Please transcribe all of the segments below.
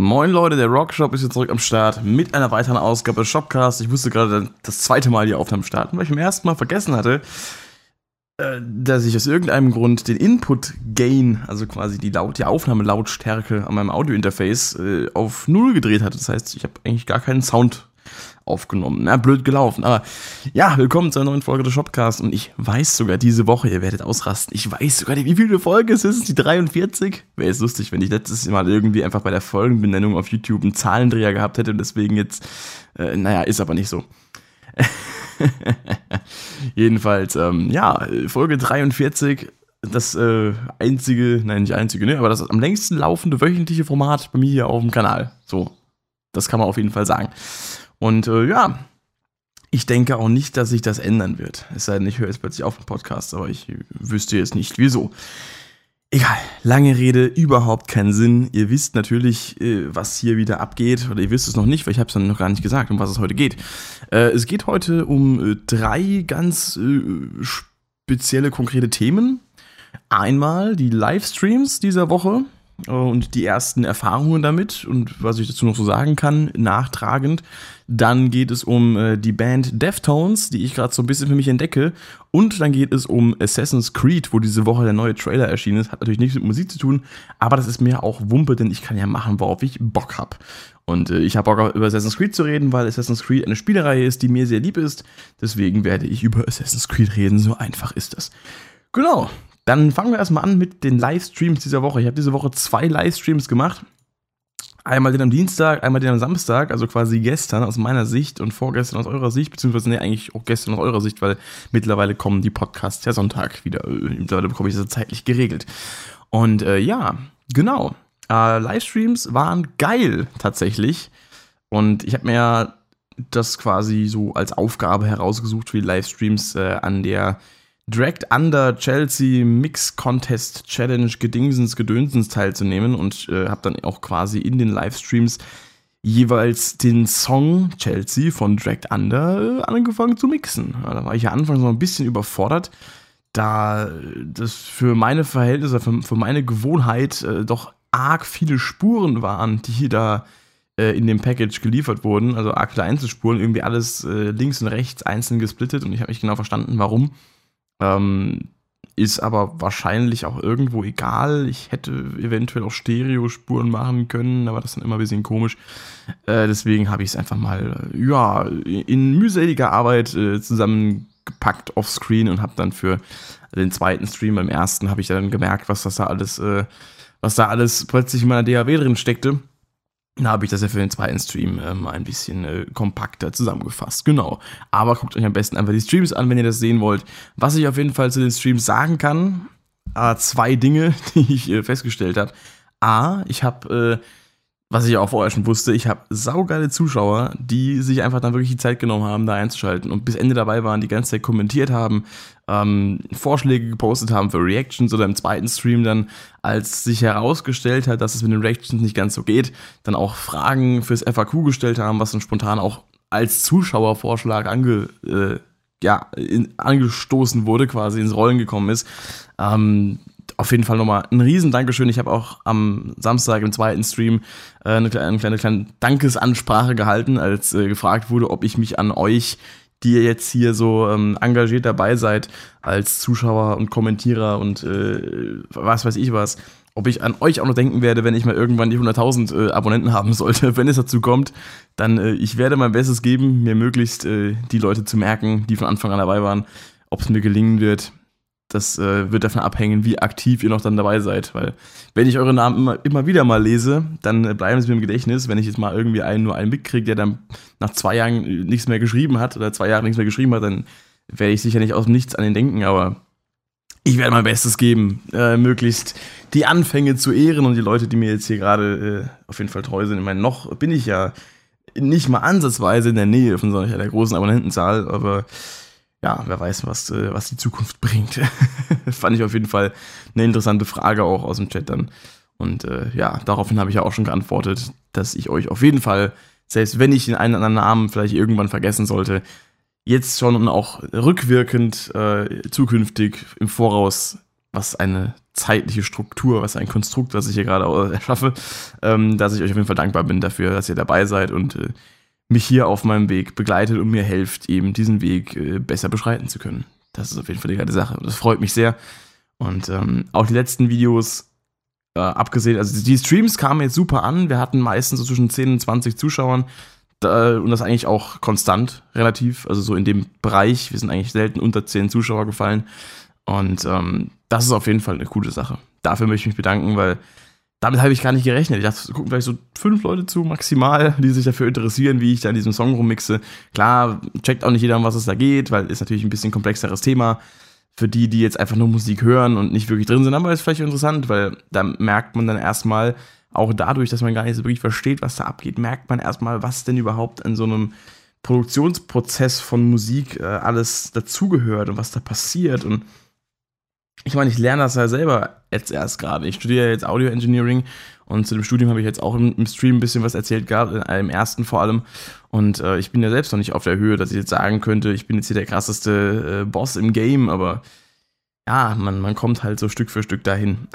Moin Leute, der Rockshop ist jetzt zurück am Start mit einer weiteren Ausgabe Shopcast. Ich musste gerade das zweite Mal die Aufnahme starten, weil ich beim ersten Mal vergessen hatte, äh, dass ich aus irgendeinem Grund den Input Gain, also quasi die, Laut die Aufnahmelautstärke an meinem Audiointerface äh, auf null gedreht hatte. Das heißt, ich habe eigentlich gar keinen Sound aufgenommen. Na, blöd gelaufen. Aber ja, willkommen zu einer neuen Folge des Shopcast. Und ich weiß sogar diese Woche, ihr werdet ausrasten, ich weiß sogar, wie viele Folge es ist. Die 43. Wäre es lustig, wenn ich letztes Mal irgendwie einfach bei der Folgenbenennung auf YouTube einen Zahlendreher gehabt hätte und deswegen jetzt, äh, naja, ist aber nicht so. Jedenfalls, ähm, ja, Folge 43 das äh, einzige, nein, nicht einzige, ne, aber das am längsten laufende wöchentliche Format bei mir hier auf dem Kanal. So, das kann man auf jeden Fall sagen. Und äh, ja, ich denke auch nicht, dass sich das ändern wird. Es sei denn, ich höre jetzt plötzlich auf den Podcast, aber ich wüsste jetzt nicht wieso. Egal, lange Rede, überhaupt keinen Sinn. Ihr wisst natürlich, äh, was hier wieder abgeht, oder ihr wisst es noch nicht, weil ich habe es dann noch gar nicht gesagt, um was es heute geht. Äh, es geht heute um äh, drei ganz spezielle, konkrete Themen. Einmal die Livestreams dieser Woche, und die ersten Erfahrungen damit und was ich dazu noch so sagen kann, nachtragend. Dann geht es um äh, die Band Deftones, die ich gerade so ein bisschen für mich entdecke. Und dann geht es um Assassin's Creed, wo diese Woche der neue Trailer erschienen ist. Hat natürlich nichts mit Musik zu tun, aber das ist mir auch Wumpe, denn ich kann ja machen, worauf ich Bock habe. Und äh, ich habe Bock über Assassin's Creed zu reden, weil Assassin's Creed eine Spielereihe ist, die mir sehr lieb ist. Deswegen werde ich über Assassin's Creed reden, so einfach ist das. Genau, dann fangen wir erstmal an mit den Livestreams dieser Woche. Ich habe diese Woche zwei Livestreams gemacht. Einmal den am Dienstag, einmal den am Samstag, also quasi gestern aus meiner Sicht und vorgestern aus eurer Sicht, beziehungsweise nee, eigentlich auch gestern aus eurer Sicht, weil mittlerweile kommen die Podcasts ja Sonntag wieder. Mittlerweile bekomme ich das zeitlich geregelt. Und äh, ja, genau. Äh, Livestreams waren geil tatsächlich. Und ich habe mir das quasi so als Aufgabe herausgesucht die Livestreams äh, an der Dragged Under Chelsea Mix Contest Challenge Gedingsens Gedönsens teilzunehmen und äh, habe dann auch quasi in den Livestreams jeweils den Song Chelsea von Dragged Under äh, angefangen zu mixen. Ja, da war ich ja anfangs noch ein bisschen überfordert, da das für meine Verhältnisse, für, für meine Gewohnheit äh, doch arg viele Spuren waren, die da äh, in dem Package geliefert wurden, also arg viele Einzelspuren, irgendwie alles äh, links und rechts einzeln gesplittet und ich habe nicht genau verstanden, warum. Ähm, ist aber wahrscheinlich auch irgendwo egal. Ich hätte eventuell auch Stereospuren machen können, aber das ist dann immer ein bisschen komisch. Äh, deswegen habe ich es einfach mal, äh, ja, in mühseliger Arbeit äh, zusammengepackt offscreen und habe dann für den zweiten Stream, beim ersten, habe ich dann gemerkt, was das da alles, äh, was da alles plötzlich in meiner DAW drin steckte. Habe ich das ja für den zweiten Stream äh, mal ein bisschen äh, kompakter zusammengefasst. Genau. Aber guckt euch am besten einfach die Streams an, wenn ihr das sehen wollt. Was ich auf jeden Fall zu den Streams sagen kann, äh, zwei Dinge, die ich äh, festgestellt habe. A, ich habe äh, was ich auch vorher schon wusste, ich habe saugeile Zuschauer, die sich einfach dann wirklich die Zeit genommen haben, da einzuschalten und bis Ende dabei waren, die ganze Zeit kommentiert haben, ähm, Vorschläge gepostet haben für Reactions oder im zweiten Stream dann, als sich herausgestellt hat, dass es mit den Reactions nicht ganz so geht, dann auch Fragen fürs FAQ gestellt haben, was dann spontan auch als Zuschauervorschlag ange, äh, ja, in, angestoßen wurde, quasi ins Rollen gekommen ist. Ähm, auf jeden Fall nochmal ein riesen Dankeschön. Ich habe auch am Samstag im zweiten Stream äh, eine, kleine, eine kleine, kleine Dankesansprache gehalten, als äh, gefragt wurde, ob ich mich an euch, die ihr jetzt hier so ähm, engagiert dabei seid, als Zuschauer und Kommentierer und äh, was weiß ich was, ob ich an euch auch noch denken werde, wenn ich mal irgendwann die 100.000 äh, Abonnenten haben sollte. Wenn es dazu kommt, dann äh, ich werde mein Bestes geben, mir möglichst äh, die Leute zu merken, die von Anfang an dabei waren. Ob es mir gelingen wird, das äh, wird davon abhängen, wie aktiv ihr noch dann dabei seid. Weil, wenn ich eure Namen immer, immer wieder mal lese, dann äh, bleiben sie mir im Gedächtnis. Wenn ich jetzt mal irgendwie einen nur einen mitkriege, der dann nach zwei Jahren äh, nichts mehr geschrieben hat oder zwei Jahre nichts mehr geschrieben hat, dann werde ich sicher nicht aus dem Nichts an ihn denken. Aber ich werde mein Bestes geben, äh, möglichst die Anfänge zu ehren und die Leute, die mir jetzt hier gerade äh, auf jeden Fall treu sind. Ich meine, noch bin ich ja nicht mal ansatzweise in der Nähe von solcher der großen Abonnentenzahl, aber ja, wer weiß, was, äh, was die Zukunft bringt. Fand ich auf jeden Fall eine interessante Frage auch aus dem Chat dann. Und äh, ja, daraufhin habe ich ja auch schon geantwortet, dass ich euch auf jeden Fall, selbst wenn ich den einen oder anderen Namen vielleicht irgendwann vergessen sollte, jetzt schon und auch rückwirkend äh, zukünftig im Voraus was eine zeitliche Struktur, was ein Konstrukt, was ich hier gerade erschaffe, ähm, dass ich euch auf jeden Fall dankbar bin dafür, dass ihr dabei seid und äh, mich hier auf meinem Weg begleitet und mir helft, eben diesen Weg äh, besser beschreiten zu können. Das ist auf jeden Fall die geile Sache. Das freut mich sehr. Und ähm, auch die letzten Videos, äh, abgesehen, also die Streams kamen jetzt super an. Wir hatten meistens so zwischen 10 und 20 Zuschauern. Da, und das eigentlich auch konstant, relativ. Also so in dem Bereich. Wir sind eigentlich selten unter 10 Zuschauer gefallen. Und ähm, das ist auf jeden Fall eine coole Sache. Dafür möchte ich mich bedanken, weil damit habe ich gar nicht gerechnet. Ich dachte, gucken vielleicht so fünf Leute zu, maximal, die sich dafür interessieren, wie ich da in diesem Song rummixe. Klar, checkt auch nicht jeder, um was es da geht, weil ist natürlich ein bisschen komplexeres Thema. Für die, die jetzt einfach nur Musik hören und nicht wirklich drin sind, aber ist vielleicht interessant, weil da merkt man dann erstmal, auch dadurch, dass man gar nicht so wirklich versteht, was da abgeht, merkt man erstmal, was denn überhaupt in so einem Produktionsprozess von Musik äh, alles dazugehört und was da passiert und ich meine, ich lerne das ja selber jetzt erst gerade. Ich studiere jetzt Audio Engineering und zu dem Studium habe ich jetzt auch im, Stream ein bisschen was erzählt gehabt, in einem ersten vor allem. Und äh, ich bin ja selbst noch nicht auf der Höhe, dass ich jetzt sagen könnte, ich bin jetzt hier der krasseste äh, Boss im Game, aber ja, man, man kommt halt so Stück für Stück dahin.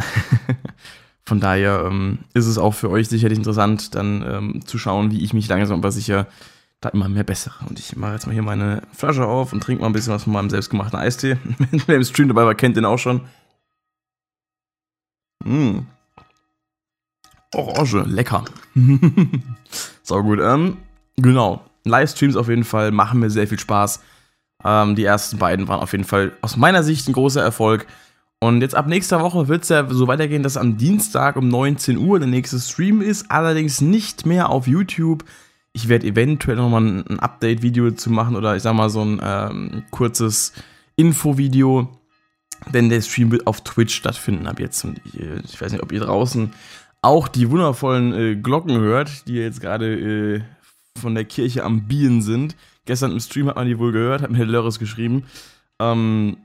Von daher ähm, ist es auch für euch sicherlich interessant, dann ähm, zu schauen, wie ich mich langsam aber sicher da immer mehr bessere. Und ich mache jetzt mal hier meine Flasche auf und trinke mal ein bisschen was von meinem selbstgemachten Eistee. Wer im Stream dabei war, kennt den auch schon. Mmh. Orange, lecker. so gut. Ähm, genau. Livestreams auf jeden Fall machen mir sehr viel Spaß. Ähm, die ersten beiden waren auf jeden Fall aus meiner Sicht ein großer Erfolg. Und jetzt ab nächster Woche wird es ja so weitergehen, dass am Dienstag um 19 Uhr der nächste Stream ist. Allerdings nicht mehr auf YouTube, ich werde eventuell nochmal ein, Update-Video zu machen oder ich sag mal so ein ähm, kurzes Info-Video, denn der Stream wird auf Twitch stattfinden ab jetzt. Und ich, ich weiß nicht, ob ihr draußen auch die wundervollen äh, Glocken hört, die jetzt gerade äh, von der Kirche am Bienen sind. Gestern im Stream hat man die wohl gehört, hat mir Lörres geschrieben. Ähm,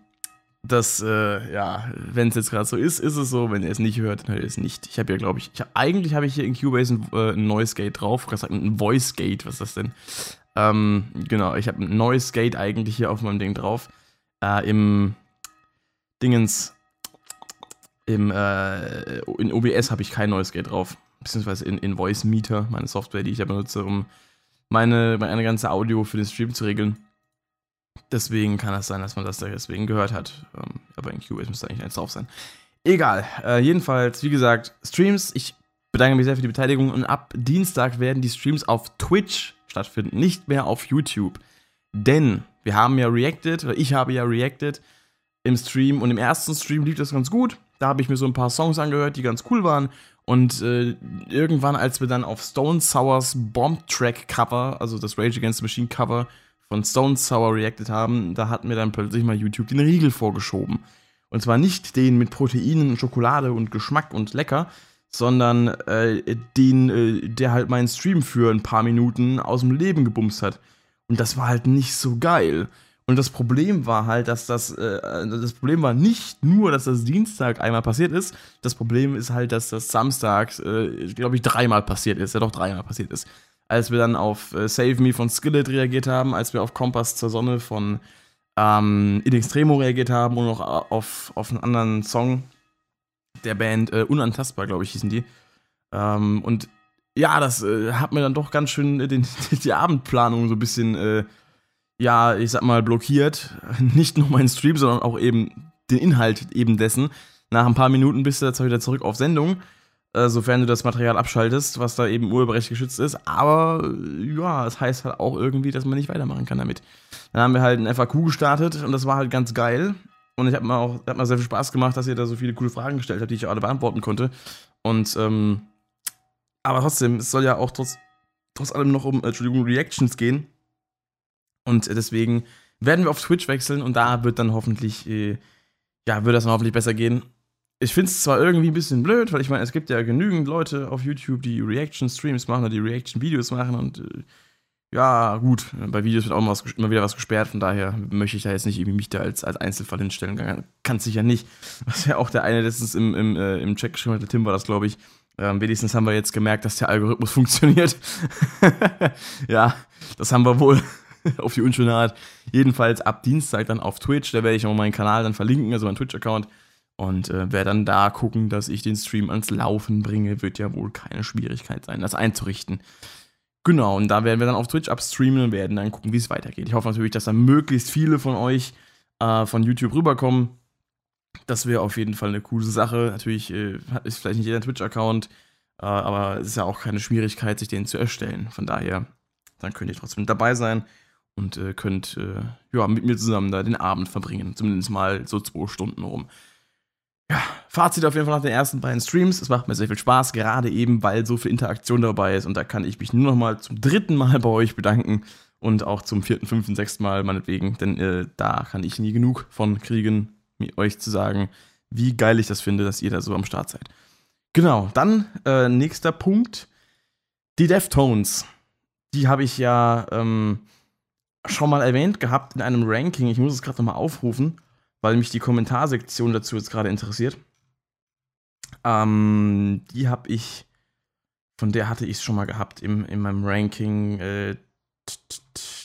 dass, äh, ja, wenn es jetzt gerade so ist, ist es so. Wenn ihr es nicht hört, dann hört ihr es nicht. Ich habe ja, glaube ich, ich hab, eigentlich habe ich hier in Cubase ein, äh, ein Noise Gate drauf. Ich gesagt, ein Voice Gate, was ist das denn? Ähm, genau, ich habe ein Noise Gate eigentlich hier auf meinem Ding drauf. Äh, Im Dingens, im, äh, in OBS habe ich kein Noise Gate drauf. Beziehungsweise in, in Voice Meter, meine Software, die ich da benutze, um meine, meine ganze Audio für den Stream zu regeln. Deswegen kann es sein, dass man das da deswegen gehört hat. Ähm, aber in Cubase müsste eigentlich eins drauf sein. Egal. Äh, jedenfalls, wie gesagt, Streams. Ich bedanke mich sehr für die Beteiligung. Und ab Dienstag werden die Streams auf Twitch stattfinden, nicht mehr auf YouTube. Denn wir haben ja reacted, oder ich habe ja reacted im Stream. Und im ersten Stream lief das ganz gut. Da habe ich mir so ein paar Songs angehört, die ganz cool waren. Und äh, irgendwann, als wir dann auf Stone Sours Bomb Track Cover, also das Rage Against the Machine Cover, von Stone Sour reacted haben, da hat mir dann plötzlich mal YouTube den Riegel vorgeschoben. Und zwar nicht den mit Proteinen, Schokolade und Geschmack und lecker, sondern äh, den, äh, der halt meinen Stream für ein paar Minuten aus dem Leben gebumst hat. Und das war halt nicht so geil. Und das Problem war halt, dass das, äh, das Problem war nicht nur, dass das Dienstag einmal passiert ist, das Problem ist halt, dass das Samstag, äh, glaube ich, dreimal passiert ist, ja doch dreimal passiert ist als wir dann auf äh, Save Me von Skillet reagiert haben, als wir auf Kompass zur Sonne von ähm, In Extremo reagiert haben und noch auf, auf einen anderen Song der Band äh, Unantastbar, glaube ich, hießen die. Ähm, und ja, das äh, hat mir dann doch ganz schön den, die Abendplanung so ein bisschen, äh, ja, ich sag mal, blockiert. Nicht nur meinen Stream, sondern auch eben den Inhalt eben dessen. Nach ein paar Minuten bist du jetzt wieder zurück auf Sendung äh, sofern du das Material abschaltest, was da eben urheberrechtlich geschützt ist. Aber ja, es das heißt halt auch irgendwie, dass man nicht weitermachen kann damit. Dann haben wir halt ein FAQ gestartet und das war halt ganz geil. Und ich habe mir auch hat mir sehr viel Spaß gemacht, dass ihr da so viele coole Fragen gestellt habt, die ich alle beantworten konnte. Und ähm, aber trotzdem, es soll ja auch trotz, trotz allem noch um, Entschuldigung, Reactions gehen. Und deswegen werden wir auf Twitch wechseln und da wird dann hoffentlich, äh, ja, wird das dann hoffentlich besser gehen ich finde es zwar irgendwie ein bisschen blöd, weil ich meine, es gibt ja genügend Leute auf YouTube, die Reaction-Streams machen oder die Reaction-Videos machen und äh, ja, gut, bei Videos wird auch immer, was, immer, wieder was gesperrt, von daher möchte ich da jetzt nicht irgendwie mich da als, als Einzelfall hinstellen. Kann es sicher nicht. Was ja auch der eine letztens im, im, äh, im Check geschrieben hat, der Tim war das, glaube ich. Ähm, wenigstens haben wir jetzt gemerkt, dass der Algorithmus funktioniert. ja, das haben wir wohl auf die unschöne Art. Jedenfalls ab Dienstag dann auf Twitch, da werde ich noch meinen Kanal dann verlinken, also meinen Twitch-Account. Und äh, werde dann da gucken, dass ich den Stream ans Laufen bringe. Wird ja wohl keine Schwierigkeit sein, das einzurichten. Genau, und da werden wir dann auf Twitch abstreamen und werden dann gucken, wie es weitergeht. Ich hoffe natürlich, dass da möglichst viele von euch äh, von YouTube rüberkommen. Das wäre auf jeden Fall eine coole Sache. Natürlich äh, ist vielleicht nicht jeder Twitch-Account, äh, aber es ist ja auch keine Schwierigkeit, sich den zu erstellen. Von daher, dann könnt ihr trotzdem dabei sein und äh, könnt äh, ja, mit mir zusammen da den Abend verbringen. Zumindest mal so zwei Stunden rum ja, Fazit auf jeden Fall nach den ersten beiden Streams. Es macht mir sehr viel Spaß, gerade eben, weil so viel Interaktion dabei ist. Und da kann ich mich nur noch mal zum dritten Mal bei euch bedanken. Und auch zum vierten, fünften, sechsten Mal meinetwegen. Denn äh, da kann ich nie genug von kriegen, euch zu sagen, wie geil ich das finde, dass ihr da so am Start seid. Genau, dann äh, nächster Punkt. Die Deftones. Die habe ich ja ähm, schon mal erwähnt gehabt in einem Ranking. Ich muss es gerade nochmal aufrufen weil mich die Kommentarsektion dazu jetzt gerade interessiert. Ähm, die habe ich, von der hatte ich es schon mal gehabt im, in meinem Ranking. Äh,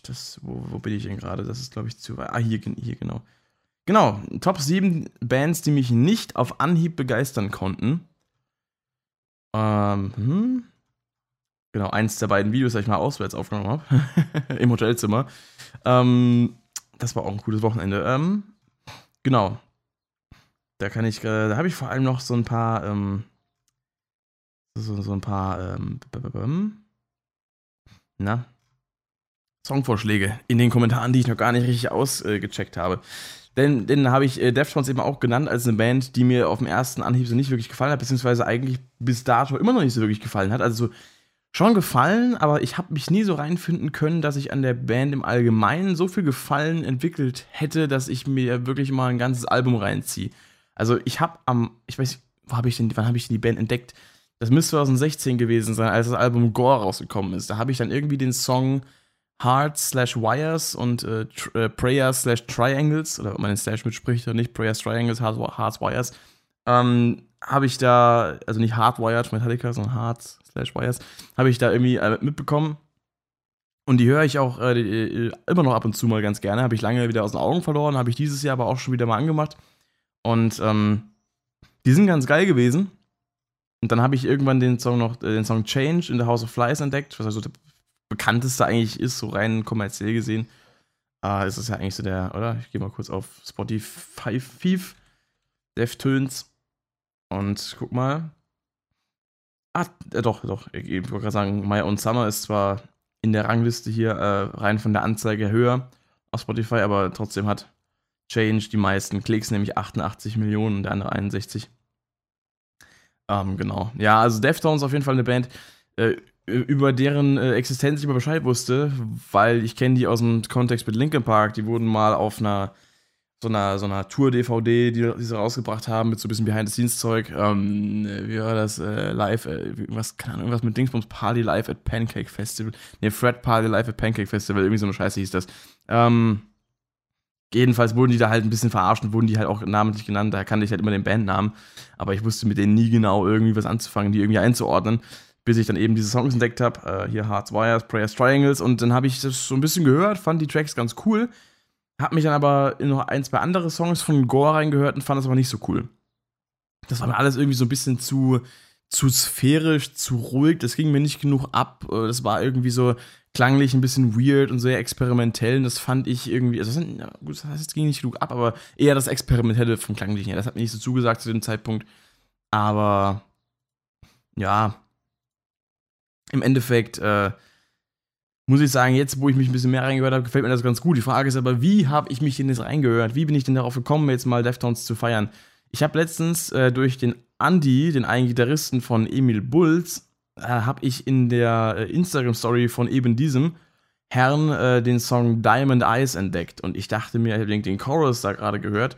das, wo, bin ich denn gerade? Das ist, glaube ich, zu weit. Ah, hier, hier, genau. Genau, Top 7 Bands, die mich nicht auf Anhieb begeistern konnten. Ähm, hm. Genau, eins der beiden Videos, das ich mal auswärts aufgenommen habe. Im Hotelzimmer. Ähm, das war auch ein cooles Wochenende. Ähm, Genau. Da kann ich, äh, da habe ich vor allem noch so ein paar, ähm, so, so ein paar, ähm, na, Songvorschläge in den Kommentaren, die ich noch gar nicht richtig ausgecheckt äh, habe. Denn den habe ich äh, Deftones eben auch genannt als eine Band, die mir auf dem ersten Anhieb so nicht wirklich gefallen hat, beziehungsweise eigentlich bis dato immer noch nicht so wirklich gefallen hat. Also so schon gefallen, aber ich habe mich nie so reinfinden können, dass ich an der Band im Allgemeinen so viel Gefallen entwickelt hätte, dass ich mir wirklich mal ein ganzes Album reinziehe. Also ich habe am, ich weiß, wo habe ich denn, wann habe ich denn die Band entdeckt? Das müsste 2016 gewesen sein, als das Album Gore rausgekommen ist. Da habe ich dann irgendwie den Song Hearts slash Wires und äh, äh, Prayers slash Triangles, oder ob man den Slash mitspricht oder nicht, Prayers Triangles, Hearts, Wires, ähm, habe ich da, also nicht Hardwired Metallica, sondern Hearts slash Wires, habe ich da irgendwie äh, mitbekommen. Und die höre ich auch äh, die, immer noch ab und zu mal ganz gerne. Habe ich lange wieder aus den Augen verloren, habe ich dieses Jahr aber auch schon wieder mal angemacht. Und ähm, die sind ganz geil gewesen. Und dann habe ich irgendwann den Song noch, äh, den Song Change in the House of Flies entdeckt, was also der bekannteste eigentlich ist, so rein kommerziell gesehen. Äh, ist das ja eigentlich so der, oder? Ich gehe mal kurz auf Spotify, Thief, Deftones. Und guck mal, Ah, äh, doch, doch. Ich, ich wollte gerade sagen, My Own Summer ist zwar in der Rangliste hier äh, rein von der Anzeige höher auf Spotify, aber trotzdem hat Change die meisten Klicks, nämlich 88 Millionen und der andere 61. Ähm, genau. Ja, also Deftones auf jeden Fall eine Band, äh, über deren äh, Existenz ich immer Bescheid wusste, weil ich kenne die aus dem Kontext mit Linkin Park. Die wurden mal auf einer so einer, so einer Tour-DVD, die, die, sie rausgebracht haben, mit so ein bisschen Behind-the-Scenes-Zeug. Ähm, wie war das? Äh, live, äh, irgendwas, keine Ahnung, irgendwas mit Dingsbums Party Live at Pancake Festival. Ne, Fred Party Live at Pancake Festival, irgendwie so eine Scheiße hieß das. Ähm, jedenfalls wurden die da halt ein bisschen verarscht und wurden die halt auch namentlich genannt. Da kannte ich halt immer den Bandnamen. Aber ich wusste mit denen nie genau irgendwie was anzufangen, die irgendwie einzuordnen. Bis ich dann eben diese Songs entdeckt habe. Äh, hier Hearts Wires, Prayers Triangles. Und dann habe ich das so ein bisschen gehört, fand die Tracks ganz cool hab mich dann aber in noch ein, zwei andere Songs von Gore reingehört und fand das aber nicht so cool. Das war mir alles irgendwie so ein bisschen zu, zu sphärisch, zu ruhig. Das ging mir nicht genug ab. Äh, das war irgendwie so klanglich ein bisschen weird und sehr experimentell. Und das fand ich irgendwie, also das, heißt, es ging nicht genug ab, aber eher das Experimentelle vom Klanglichen. Das hat mir nicht so zugesagt zu dem Zeitpunkt. Aber ja, im Endeffekt äh, muss ich sagen, jetzt, wo ich mich ein bisschen mehr reingehört habe, gefällt mir das ganz gut. Die Frage ist aber, wie habe ich mich denn jetzt reingehört? Wie bin ich denn darauf gekommen, jetzt mal Deftones zu feiern? Ich habe letztens äh, durch den Andy, den einen Gitarristen von Emil Bulls, äh, habe ich in der äh, Instagram-Story von eben diesem Herrn äh, den Song Diamond Eyes entdeckt. Und ich dachte mir, ich habe den Chorus da gerade gehört.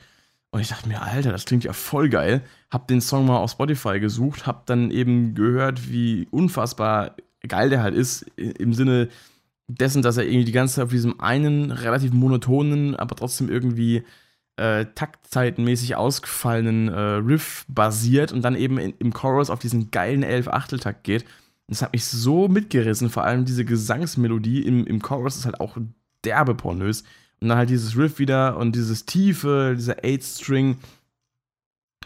Und ich dachte mir, Alter, das klingt ja voll geil. Hab den Song mal auf Spotify gesucht, hab dann eben gehört, wie unfassbar geil der halt ist, im Sinne, dessen, dass er irgendwie die ganze Zeit auf diesem einen relativ monotonen, aber trotzdem irgendwie äh, taktzeitenmäßig ausgefallenen äh, Riff basiert und dann eben in, im Chorus auf diesen geilen Elf-Achteltakt geht. Das hat mich so mitgerissen, vor allem diese Gesangsmelodie im, im Chorus ist halt auch derbe pornös. Und dann halt dieses Riff wieder und dieses Tiefe, dieser Eight-String.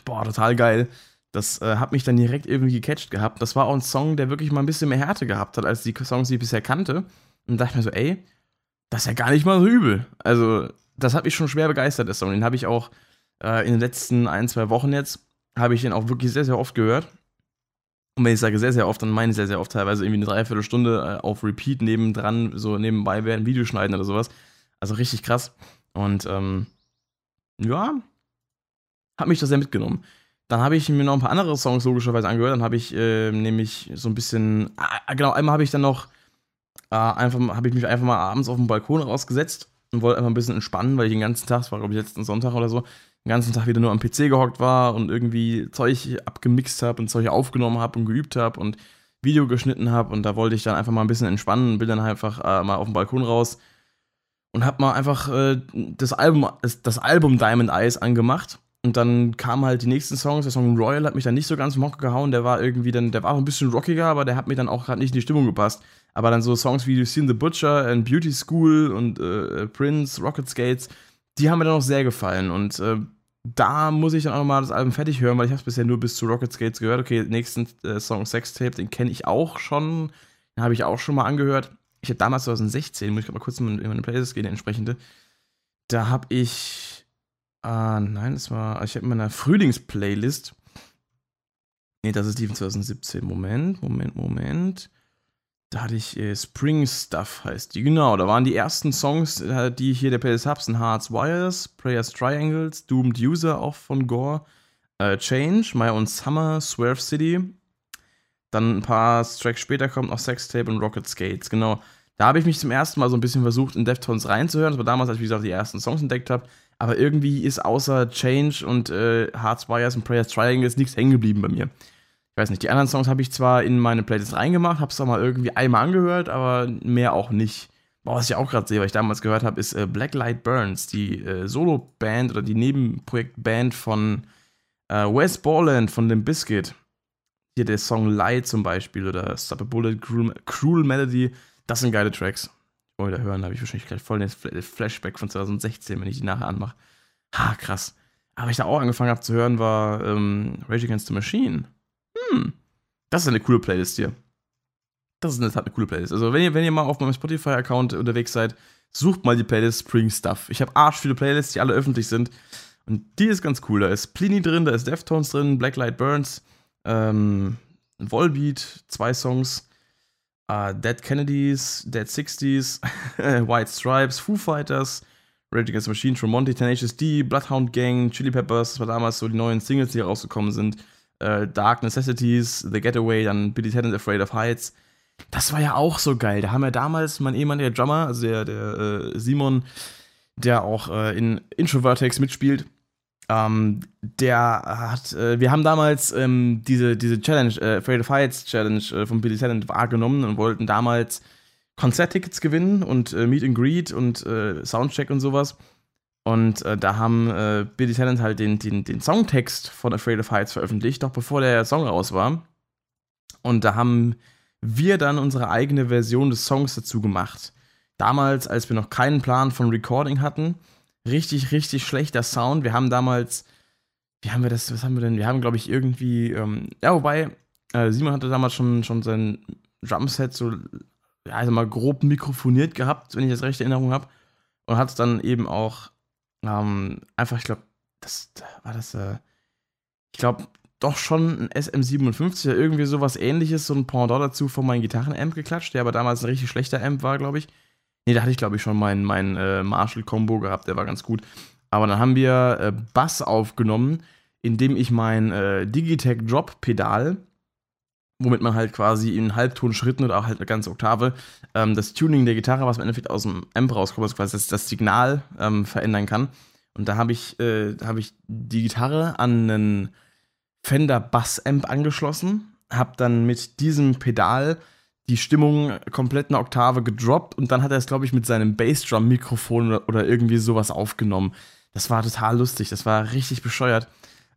boah, total geil. Das äh, hat mich dann direkt irgendwie gecatcht gehabt. Das war auch ein Song, der wirklich mal ein bisschen mehr Härte gehabt hat, als die Songs, die ich bisher kannte. Und dachte mir so, ey, das ist ja gar nicht mal so übel. Also, das hat mich schon schwer begeistert, der Song. Den habe ich auch äh, in den letzten ein, zwei Wochen jetzt, habe ich den auch wirklich sehr, sehr oft gehört. Und wenn ich sage sehr, sehr oft, dann meine ich sehr, sehr oft teilweise irgendwie eine Dreiviertelstunde äh, auf Repeat nebendran, so nebenbei während Video schneiden oder sowas. Also richtig krass. Und ähm, ja, hat mich das sehr mitgenommen. Dann habe ich mir noch ein paar andere Songs logischerweise angehört. Dann habe ich äh, nämlich so ein bisschen, äh, genau, einmal habe ich dann noch, äh, einfach, habe ich mich einfach mal abends auf den Balkon rausgesetzt und wollte einfach ein bisschen entspannen, weil ich den ganzen Tag, das war glaube ich letzten Sonntag oder so, den ganzen Tag wieder nur am PC gehockt war und irgendwie Zeug abgemixt habe und Zeug aufgenommen habe und geübt habe und Video geschnitten habe und da wollte ich dann einfach mal ein bisschen entspannen und bin dann einfach äh, mal auf den Balkon raus und habe mal einfach äh, das Album das, das Album Diamond Eyes angemacht und dann kamen halt die nächsten Songs. Der Song Royal hat mich dann nicht so ganz Mocke gehauen. Der war irgendwie dann, der war auch ein bisschen rockiger, aber der hat mir dann auch gerade nicht in die Stimmung gepasst. Aber dann so Songs wie You've Seen the Butcher and Beauty School und äh, Prince, Rocket Skates, die haben mir dann auch sehr gefallen. Und äh, da muss ich dann auch nochmal das Album fertig hören, weil ich habe es bisher nur bis zu Rocket Skates gehört. Okay, nächsten äh, Song Sextape, den kenne ich auch schon. Den habe ich auch schon mal angehört. Ich habe damals 2016, muss ich mal kurz in meine Playlist gehen, die entsprechende. Da habe ich Ah, nein, das war. Ich habe in meiner Frühlingsplaylist. Nee, das ist die von 2017. Moment, Moment, Moment. Da hatte ich äh, Spring Stuff, heißt die. Genau, da waren die ersten Songs, äh, die ich hier der Playlist habe, sind Hearts Wires, Prayers Triangles, Doomed User auch von Gore, äh, Change, My Own Summer, Swerve City. Dann ein paar Tracks später kommt noch Sextape und Rocket Skates. Genau. Da habe ich mich zum ersten Mal so ein bisschen versucht, in Deftones reinzuhören. Das war damals, als ich, wie gesagt, die ersten Songs entdeckt habe. Aber irgendwie ist außer Change und äh, Hearts, Wires und Prayers Triangles nichts hängen geblieben bei mir. Ich weiß nicht, die anderen Songs habe ich zwar in meine Playlist reingemacht, habe es auch mal irgendwie einmal angehört, aber mehr auch nicht. Boah, was ich auch gerade sehe, was ich damals gehört habe, ist äh, Blacklight Burns, die äh, Solo-Band oder die Nebenprojektband von äh, Wes Borland von dem Biscuit. Hier der Song Light zum Beispiel oder Stop a Bullet, Cruel, Cruel Melody, das sind geile Tracks oder hören, habe ich wahrscheinlich gleich voll den Flashback von 2016, wenn ich die nachher anmache. Ha, krass. Aber ich da auch angefangen habe zu hören, war ähm, Rage Against the Machine. Hm. Das ist eine coole Playlist hier. Das ist in eine coole Playlist. Also, wenn ihr, wenn ihr mal auf meinem Spotify-Account unterwegs seid, sucht mal die Playlist Spring Stuff. Ich habe arsch viele Playlists, die alle öffentlich sind. Und die ist ganz cool. Da ist Pliny drin, da ist Deftones drin, Blacklight Burns, ähm, Volbeat, zwei Songs uh, Dead Kennedys, Dead 60s, White Stripes, Foo Fighters, Rage Against the Machine, Tremonti, Tenacious D, Bloodhound Gang, Chili Peppers, das war damals so die neuen Singles, die rausgekommen sind. Uh, Dark Necessities, The Getaway, dann Billy Tennant, Afraid of Heights. Das war ja auch so geil. Da haben wir damals mein ehemaliger Drummer, also der, der äh, Simon, der auch äh, in Introvertex mitspielt, ähm, der hat, äh, wir haben damals ähm, diese, diese Challenge, äh, Afraid of Heights Challenge äh, von Billy Talent wahrgenommen und wollten damals Konzerttickets gewinnen und äh, Meet and Greet und äh, Soundcheck und sowas. Und äh, da haben äh, Billy Talent halt den, den, den Songtext von Afraid of Heights veröffentlicht, doch bevor der Song raus war. Und da haben wir dann unsere eigene Version des Songs dazu gemacht. Damals, als wir noch keinen Plan von Recording hatten, richtig, richtig schlechter Sound. Wir haben damals, wie haben wir das, was haben wir denn? Wir haben, glaube ich, irgendwie, ähm, ja, wobei, äh, Simon hatte damals schon, schon sein Drumset so, ja, also mal grob mikrofoniert gehabt, wenn ich das rechte Erinnerung habe. Und hat es dann eben auch ähm, einfach, ich glaube, das war das, äh, ich glaube, doch schon ein SM57 oder irgendwie sowas ähnliches, so ein Pendant dazu von meinem Gitarrenamp geklatscht, der aber damals ein richtig schlechter Amp war, glaube ich. Nee, da hatte ich, glaube ich, schon meinen mein, äh, Marshall-Combo gehabt, der war ganz gut. Aber dann haben wir äh, Bass aufgenommen, indem ich mein äh, Digitech Drop-Pedal, womit man halt quasi in Halbtonschritten oder auch halt eine ganze Oktave ähm, das Tuning der Gitarre, was im Endeffekt aus dem Amp rauskommt, also quasi das, das Signal ähm, verändern kann. Und da habe ich, äh, hab ich die Gitarre an einen Fender Bass Amp angeschlossen, habe dann mit diesem Pedal die Stimmung komplett eine Oktave gedroppt und dann hat er es, glaube ich, mit seinem Bassdrum-Mikrofon oder, irgendwie sowas aufgenommen. Das war total lustig, das war richtig bescheuert,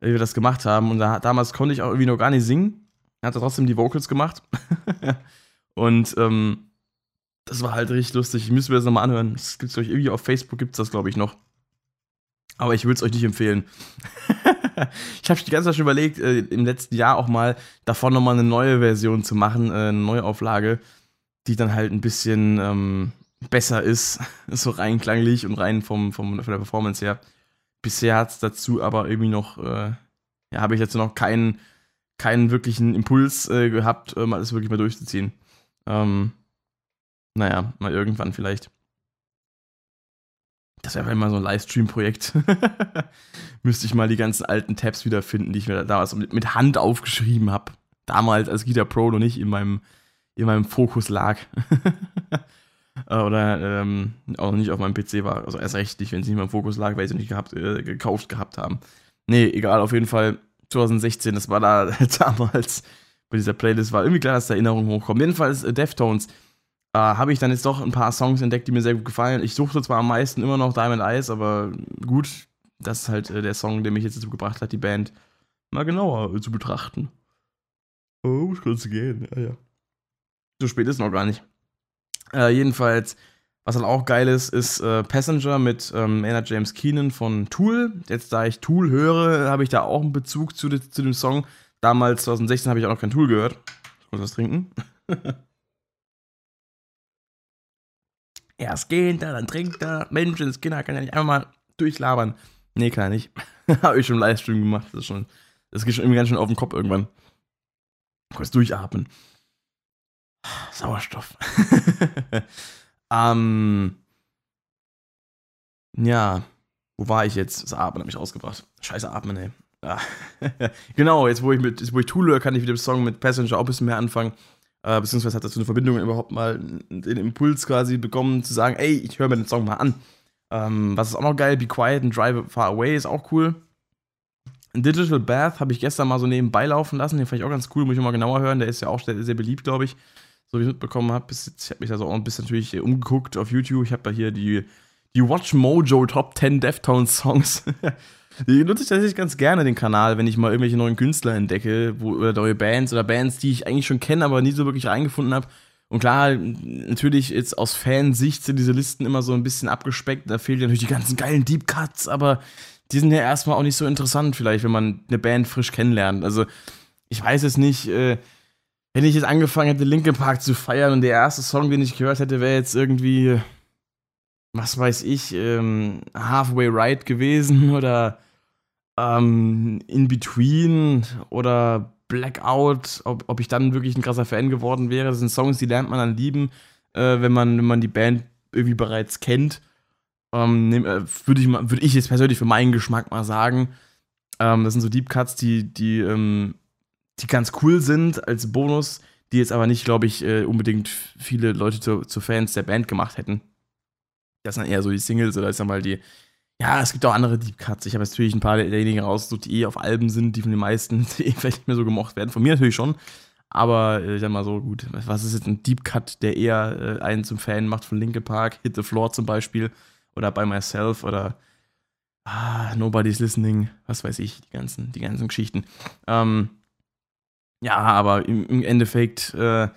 wie wir das gemacht haben. Und da, damals konnte ich auch irgendwie noch gar nicht singen. Er hat trotzdem die Vocals gemacht. und ähm, das war halt richtig lustig. Ich müsste mir das nochmal anhören. Das gibt's, glaube ich, irgendwie auf Facebook gibt es das, glaube ich, noch. Aber ich würde es euch nicht empfehlen. ich habe die ganze Zeit schon überlegt, äh, im letzten Jahr auch mal davon nochmal eine neue Version zu machen, äh, eine neue Auflage, die dann halt ein bisschen ähm, besser ist, so rein klanglich und rein vom, vom, von der Performance her. Bisher hat es dazu aber irgendwie noch, äh, ja, habe ich jetzt noch keinen, keinen wirklichen Impuls äh, gehabt, mal das wirklich mal durchzuziehen. Ähm, naja, mal irgendwann vielleicht. Das wäre mal so ein Livestream-Projekt. Müsste ich mal die ganzen alten Tabs wiederfinden, die ich mir damals mit Hand aufgeschrieben habe. Damals als Guitar Pro noch nicht in meinem, in meinem Fokus lag. Oder ähm, auch nicht auf meinem PC war. Also erst recht nicht, wenn es nicht in meinem Fokus lag, weil sie nicht gehabt, äh, gekauft gehabt haben. Nee, egal, auf jeden Fall 2016, das war da damals bei dieser Playlist, war irgendwie klar, dass da Erinnerungen hochkommen. Jedenfalls äh, Deftones äh, habe ich dann jetzt doch ein paar Songs entdeckt, die mir sehr gut gefallen. Ich suchte zwar am meisten immer noch Diamond Eyes, aber gut, das ist halt äh, der Song, der mich jetzt dazu gebracht hat, die Band mal genauer äh, zu betrachten. Oh, muss kurz gehen, ja, ja. So spät ist noch gar nicht. Äh, jedenfalls, was halt auch geil ist, ist äh, Passenger mit ähm, Maynard James Keenan von Tool. Jetzt, da ich Tool höre, habe ich da auch einen Bezug zu, zu dem Song. Damals, 2016, habe ich auch noch kein Tool gehört. Ich muss was trinken. Erst geht er, dann trinkt er. Menschenskinder kann ja nicht einfach mal durchlabern. Nee, er nicht. Habe ich schon im Livestream gemacht. Das, ist schon, das geht schon irgendwie ganz schön auf den Kopf irgendwann. Kurz durchatmen. Sauerstoff. ähm. Ja. Wo war ich jetzt? Das Atmen hat mich rausgebracht. Scheiße Atmen, ey. Ja. genau, jetzt wo ich mit, wo ich Tool kann ich mit dem Song mit Passenger auch ein bisschen mehr anfangen äh, beziehungsweise hat dazu eine Verbindung überhaupt mal den Impuls quasi bekommen, zu sagen, ey, ich höre mir den Song mal an. Ähm, was ist auch noch geil, Be Quiet and Drive Far Away ist auch cool. Digital Bath habe ich gestern mal so nebenbei laufen lassen, den fand ich auch ganz cool, muss ich mal genauer hören, der ist ja auch sehr, sehr beliebt, glaube ich, so wie ich mitbekommen habe. Ich habe mich also auch ein bisschen natürlich umgeguckt auf YouTube, ich habe da hier die, die Watch Mojo Top 10 Deftones Songs Die nutze ich tatsächlich ganz gerne, den Kanal, wenn ich mal irgendwelche neuen Künstler entdecke wo, oder neue Bands oder Bands, die ich eigentlich schon kenne, aber nie so wirklich reingefunden habe. Und klar, natürlich jetzt aus Fansicht sind diese Listen immer so ein bisschen abgespeckt. Da fehlen natürlich die ganzen geilen Deep Cuts, aber die sind ja erstmal auch nicht so interessant, vielleicht, wenn man eine Band frisch kennenlernt. Also, ich weiß es nicht. Äh, wenn ich jetzt angefangen hätte, Linkin Park zu feiern und der erste Song, den ich gehört hätte, wäre jetzt irgendwie, was weiß ich, ähm, Halfway Right gewesen oder ähm, In Between oder Blackout, ob, ob ich dann wirklich ein krasser Fan geworden wäre. Das sind Songs, die lernt man dann lieben, äh, wenn, man, wenn man die Band irgendwie bereits kennt. Ähm, äh, Würde ich, würd ich jetzt persönlich für meinen Geschmack mal sagen. Ähm, das sind so Deep Cuts, die, die, ähm, die ganz cool sind als Bonus, die jetzt aber nicht, glaube ich, äh, unbedingt viele Leute zu, zu Fans der Band gemacht hätten. Das sind eher so die Singles oder ich sag mal die, ja, es gibt auch andere Deep Cuts. Ich habe natürlich ein paar derjenigen rausgesucht, die eh auf Alben sind, die von den meisten eh vielleicht nicht mehr so gemocht werden. Von mir natürlich schon. Aber äh, ich sag mal so, gut, was ist jetzt ein Deep Cut, der eher äh, einen zum Fan macht von Linke Park, Hit the Floor zum Beispiel, oder By Myself oder ah, Nobody's Listening, was weiß ich, die ganzen, die ganzen Geschichten. Ähm, ja, aber im, im Endeffekt, äh,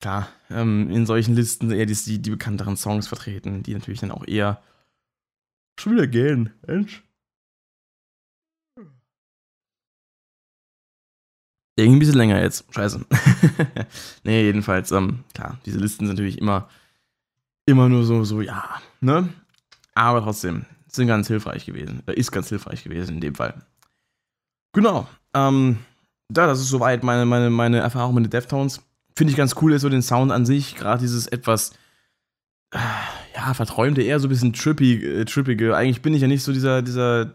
klar, ähm, in solchen Listen eher die, die bekannteren Songs vertreten, die natürlich dann auch eher Schon wieder gehen, Mensch. Irgendwie ein bisschen länger jetzt. Scheiße. nee, jedenfalls, ähm, klar, diese Listen sind natürlich immer, immer nur so, so, ja, ne? Aber trotzdem, sind ganz hilfreich gewesen. Äh, ist ganz hilfreich gewesen in dem Fall. Genau. Ähm, ja, das ist soweit meine, meine, meine Erfahrung mit den Deftones. Finde ich ganz cool, so den Sound an sich, gerade dieses etwas ja, verträumte, eher so ein bisschen trippy, äh, trippige. Eigentlich bin ich ja nicht so dieser, dieser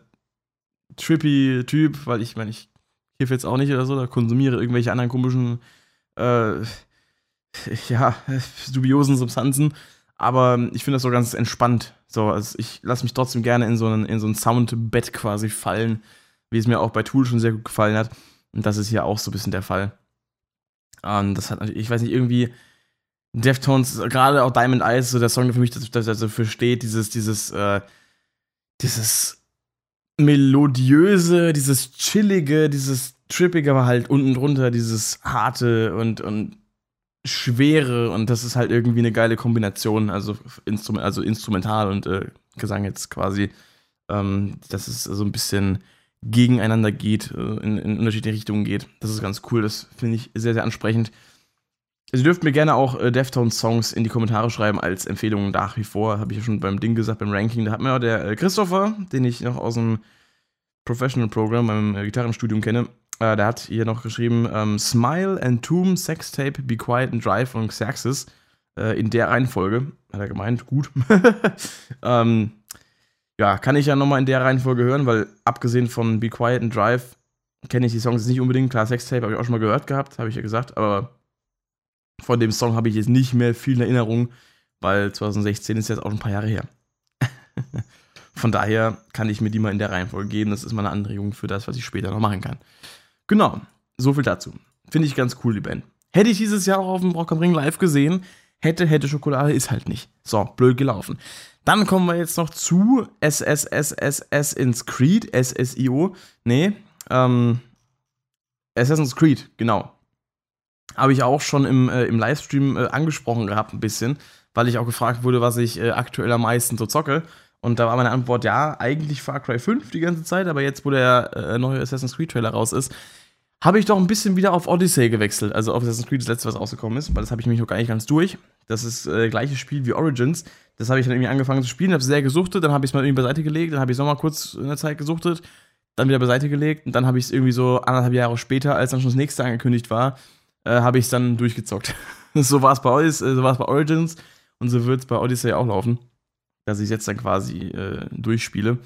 trippy Typ, weil ich meine, ich kiff jetzt auch nicht oder so, da konsumiere irgendwelche anderen komischen, äh, ja, dubiosen Substanzen. Aber ich finde das so ganz entspannt. So, also ich lasse mich trotzdem gerne in so ein, in so ein Soundbett quasi fallen, wie es mir auch bei Tool schon sehr gut gefallen hat. Und das ist hier auch so ein bisschen der Fall. Und das hat ich weiß nicht, irgendwie, Deftones, gerade auch Diamond Eyes, so der Song, der für mich dafür steht, dieses, dieses, äh, dieses melodiöse, dieses chillige, dieses trippige, aber halt unten drunter dieses harte und, und schwere und das ist halt irgendwie eine geile Kombination, also, Instrument, also instrumental und äh, Gesang jetzt quasi. ähm, dass es so ein bisschen gegeneinander geht, äh, in, in unterschiedliche Richtungen geht. Das ist ganz cool, das finde ich sehr, sehr ansprechend. Sie dürft mir gerne auch äh, Deftones-Songs in die Kommentare schreiben als Empfehlungen nach wie vor. Habe ich ja schon beim Ding gesagt, beim Ranking. Da hat mir auch der äh, Christopher, den ich noch aus dem Professional Program beim äh, Gitarrenstudium kenne, äh, der hat hier noch geschrieben: ähm, Smile and Tomb, Sextape, Be Quiet and Drive von Xerxes. Äh, in der Reihenfolge. Hat er gemeint, gut. ähm, ja, kann ich ja nochmal in der Reihenfolge hören, weil abgesehen von Be Quiet and Drive kenne ich die Songs nicht unbedingt. Klar, Sextape habe ich auch schon mal gehört gehabt, habe ich ja gesagt, aber von dem Song habe ich jetzt nicht mehr viel in Erinnerung, weil 2016 ist jetzt auch ein paar Jahre her. Von daher kann ich mir die mal in der Reihenfolge geben. Das ist mal eine Anregung für das, was ich später noch machen kann. Genau, so viel dazu. Finde ich ganz cool, die Band. Hätte ich dieses Jahr auch auf dem Rock am Ring live gesehen, hätte, hätte Schokolade, ist halt nicht. So, blöd gelaufen. Dann kommen wir jetzt noch zu SSSSS ins Creed, SSIO. Nee, ähm, Assassin's Creed, genau habe ich auch schon im, äh, im Livestream äh, angesprochen gehabt, ein bisschen, weil ich auch gefragt wurde, was ich äh, aktuell am meisten so zocke. Und da war meine Antwort, ja, eigentlich Far Cry 5 die ganze Zeit, aber jetzt, wo der äh, neue Assassin's Creed Trailer raus ist, habe ich doch ein bisschen wieder auf Odyssey gewechselt. Also auf Assassin's Creed das letzte, was rausgekommen ist, weil das habe ich mich noch gar nicht ganz durch. Das ist äh, gleiches Spiel wie Origins. Das habe ich dann irgendwie angefangen zu spielen, habe sehr gesuchtet, dann habe ich es mal irgendwie beiseite gelegt, dann habe ich es nochmal kurz in der Zeit gesuchtet, dann wieder beiseite gelegt und dann habe ich es irgendwie so anderthalb Jahre später, als dann schon das nächste angekündigt war, äh, habe ich es dann durchgezockt. so war es bei, äh, so bei Origins und so wird es bei Odyssey auch laufen, dass ich jetzt dann quasi äh, durchspiele.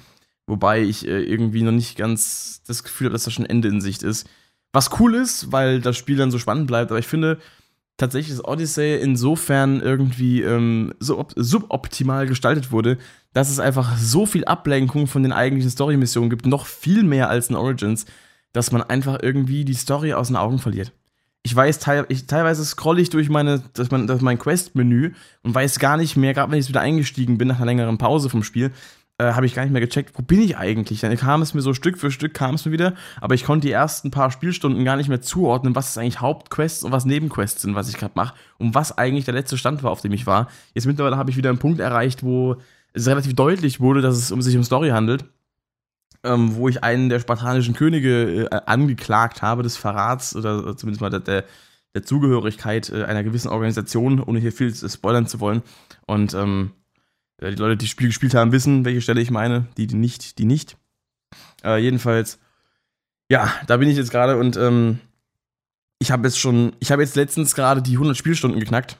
Wobei ich äh, irgendwie noch nicht ganz das Gefühl habe, dass da schon Ende in Sicht ist. Was cool ist, weil das Spiel dann so spannend bleibt, aber ich finde tatsächlich, dass Odyssey insofern irgendwie ähm, so suboptimal gestaltet wurde, dass es einfach so viel Ablenkung von den eigentlichen Story-Missionen gibt, noch viel mehr als in Origins, dass man einfach irgendwie die Story aus den Augen verliert. Ich weiß, teil, ich, teilweise scrolle ich durch meine, das mein, das mein Quest-Menü und weiß gar nicht mehr, gerade wenn ich wieder eingestiegen bin nach einer längeren Pause vom Spiel, äh, habe ich gar nicht mehr gecheckt, wo bin ich eigentlich? Dann kam es mir so Stück für Stück, kam es mir wieder, aber ich konnte die ersten paar Spielstunden gar nicht mehr zuordnen, was ist eigentlich Hauptquests und was Nebenquests sind, was ich gerade mache und was eigentlich der letzte Stand war, auf dem ich war. Jetzt mittlerweile habe ich wieder einen Punkt erreicht, wo es relativ deutlich wurde, dass es um sich um Story handelt ähm, wo ich einen der spartanischen Könige äh, angeklagt habe des Verrats oder zumindest mal der, der, der Zugehörigkeit äh, einer gewissen Organisation, ohne hier viel spoilern zu wollen. Und ähm, die Leute, die das Spiel gespielt haben, wissen, welche Stelle ich meine, die, die nicht, die nicht. Äh, jedenfalls, ja, da bin ich jetzt gerade und ähm, ich habe jetzt schon, ich habe jetzt letztens gerade die 100 Spielstunden geknackt,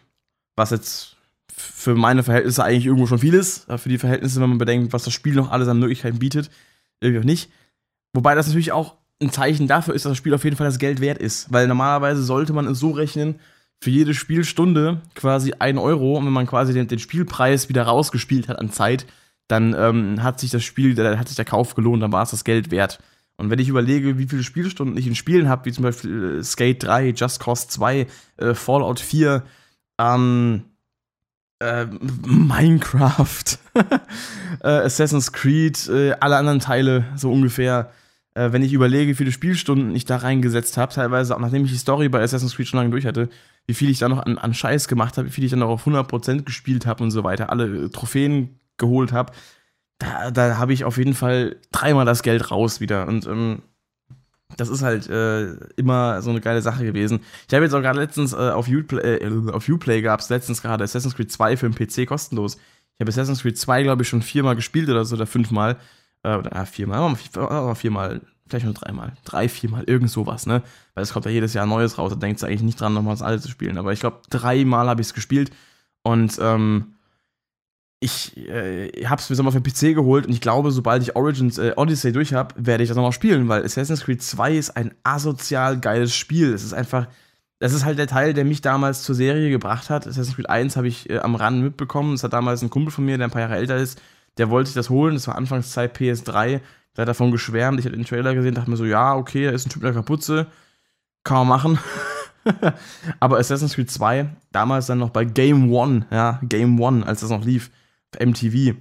was jetzt für meine Verhältnisse eigentlich irgendwo schon viel ist. Für die Verhältnisse, wenn man bedenkt, was das Spiel noch alles an Möglichkeiten bietet irgendwie auch nicht. Wobei das natürlich auch ein Zeichen dafür ist, dass das Spiel auf jeden Fall das Geld wert ist. Weil normalerweise sollte man es so rechnen, für jede Spielstunde quasi ein Euro. Und wenn man quasi den, den Spielpreis wieder rausgespielt hat an Zeit, dann ähm, hat sich das Spiel, dann hat sich der Kauf gelohnt, dann war es das Geld wert. Und wenn ich überlege, wie viele Spielstunden ich in Spielen habe, wie zum Beispiel äh, Skate 3, Just Cause 2, äh, Fallout 4, ähm, äh, Minecraft, äh, Assassin's Creed, äh, alle anderen Teile so ungefähr. Äh, wenn ich überlege, wie viele Spielstunden ich da reingesetzt habe, teilweise auch nachdem ich die Story bei Assassin's Creed schon lange durch hatte, wie viel ich da noch an, an Scheiß gemacht habe, wie viel ich dann noch auf 100% gespielt habe und so weiter, alle Trophäen geholt habe, da, da habe ich auf jeden Fall dreimal das Geld raus wieder. Und ähm, das ist halt äh, immer so eine geile Sache gewesen. Ich habe jetzt auch gerade letztens äh, auf, Uplay, äh, Uplay gab es letztens gerade Assassin's Creed 2 für den PC kostenlos. Ich habe Assassin's Creed 2, glaube ich, schon viermal gespielt oder so, oder fünfmal. Äh, oder ah, viermal, viermal, viermal, vielleicht nur dreimal. Drei, viermal, irgend sowas, ne? Weil es kommt ja jedes Jahr Neues raus. Da denkt es eigentlich nicht dran, nochmal das alte zu spielen. Aber ich glaube, dreimal habe ich es gespielt. Und ähm, ich äh, habe es mir so mal für PC geholt und ich glaube, sobald ich Origins äh, Odyssey durch habe, werde ich das nochmal spielen, weil Assassin's Creed 2 ist ein asozial geiles Spiel. Es ist einfach, das ist halt der Teil, der mich damals zur Serie gebracht hat. Assassin's Creed 1 habe ich äh, am Rand mitbekommen. Es hat damals ein Kumpel von mir, der ein paar Jahre älter ist, der wollte sich das holen. Das war Anfangszeit PS3. Der hat davon geschwärmt. Ich hatte den Trailer gesehen, dachte mir so, ja, okay, er ist ein Typ mit der Kapuze. Kann man machen. Aber Assassin's Creed 2, damals dann noch bei Game One, ja, Game One, als das noch lief, MTV.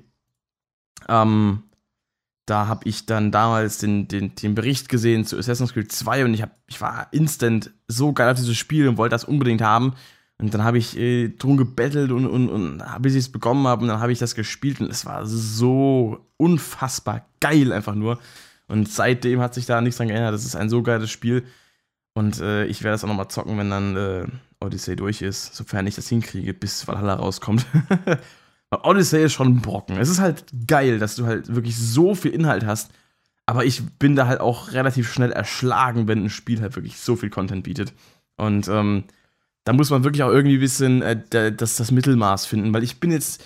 Ähm, da habe ich dann damals den, den, den Bericht gesehen zu Assassin's Creed 2 und ich, hab, ich war instant so geil auf dieses Spiel und wollte das unbedingt haben. Und dann habe ich äh, drum gebettelt und, und, und bis ich es bekommen habe und dann habe ich das gespielt und es war so unfassbar geil einfach nur. Und seitdem hat sich da nichts dran geändert. Das ist ein so geiles Spiel. Und äh, ich werde das auch nochmal zocken, wenn dann äh, Odyssey durch ist, sofern ich das hinkriege, bis Valhalla rauskommt. Odyssey ist schon ein Brocken. Es ist halt geil, dass du halt wirklich so viel Inhalt hast. Aber ich bin da halt auch relativ schnell erschlagen, wenn ein Spiel halt wirklich so viel Content bietet. Und ähm, da muss man wirklich auch irgendwie ein bisschen äh, das, das Mittelmaß finden, weil ich bin jetzt,